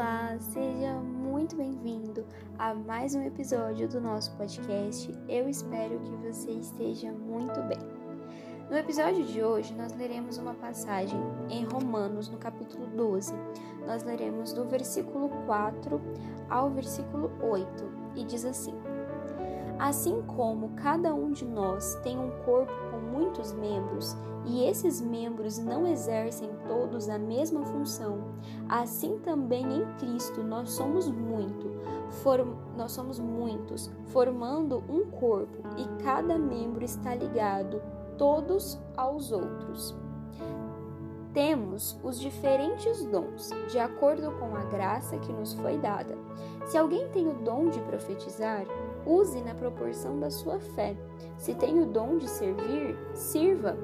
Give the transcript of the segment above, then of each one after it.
Olá, seja muito bem-vindo a mais um episódio do nosso podcast. Eu espero que você esteja muito bem. No episódio de hoje, nós leremos uma passagem em Romanos, no capítulo 12. Nós leremos do versículo 4 ao versículo 8 e diz assim: Assim como cada um de nós tem um corpo muitos membros, e esses membros não exercem todos a mesma função, assim também em Cristo nós somos muito, form nós somos muitos, formando um corpo, e cada membro está ligado todos aos outros. Temos os diferentes dons, de acordo com a graça que nos foi dada. Se alguém tem o dom de profetizar, use na proporção da sua fé. Se tem o dom de servir, sirva.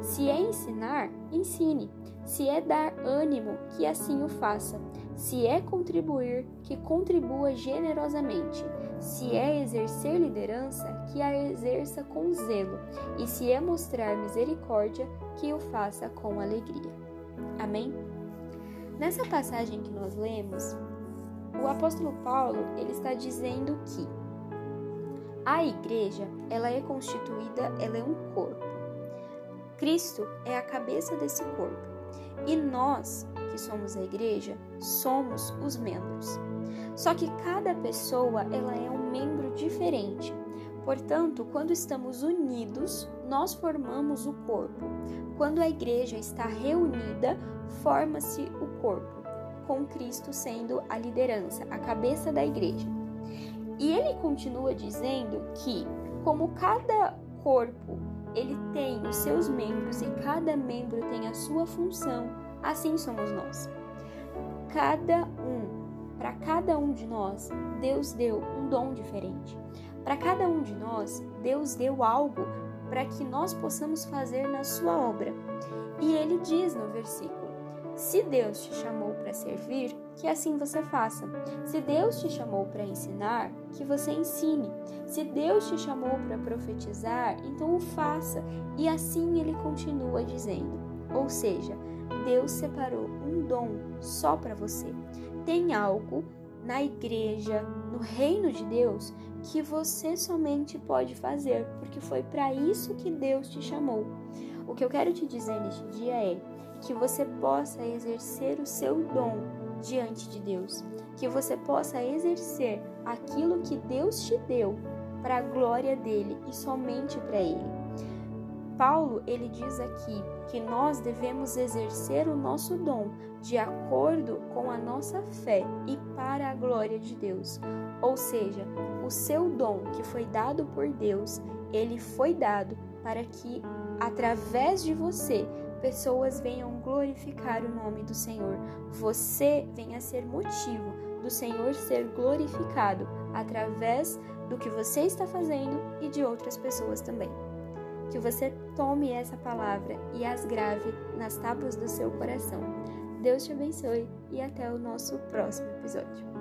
Se é ensinar, ensine. Se é dar ânimo, que assim o faça. Se é contribuir, que contribua generosamente. Se é exercer liderança, que a exerça com zelo. E se é mostrar misericórdia, que o faça com alegria. Amém? Nessa passagem que nós lemos, o apóstolo Paulo ele está dizendo que a igreja, ela é constituída, ela é um corpo. Cristo é a cabeça desse corpo. E nós, que somos a igreja, somos os membros. Só que cada pessoa, ela é um membro diferente. Portanto, quando estamos unidos, nós formamos o corpo. Quando a igreja está reunida, forma-se o corpo, com Cristo sendo a liderança, a cabeça da igreja. E ele continua dizendo que, como cada corpo ele tem os seus membros e cada membro tem a sua função, assim somos nós. Cada um, para cada um de nós, Deus deu um dom diferente. Para cada um de nós, Deus deu algo para que nós possamos fazer na sua obra. E ele diz no versículo: Se Deus te chamou para servir, que assim você faça. Se Deus te chamou para ensinar, que você ensine. Se Deus te chamou para profetizar, então o faça. E assim ele continua dizendo. Ou seja, Deus separou um dom só para você. Tem algo na igreja, no reino de Deus, que você somente pode fazer, porque foi para isso que Deus te chamou. O que eu quero te dizer neste dia é que você possa exercer o seu dom diante de Deus, que você possa exercer aquilo que Deus te deu para a glória dele e somente para ele. Paulo, ele diz aqui que nós devemos exercer o nosso dom de acordo com a nossa fé e para a glória de Deus. Ou seja, o seu dom que foi dado por Deus, ele foi dado para que através de você pessoas venham glorificar o nome do Senhor. Você venha ser motivo do Senhor ser glorificado através do que você está fazendo e de outras pessoas também. Que você tome essa palavra e as grave nas tábuas do seu coração. Deus te abençoe e até o nosso próximo episódio.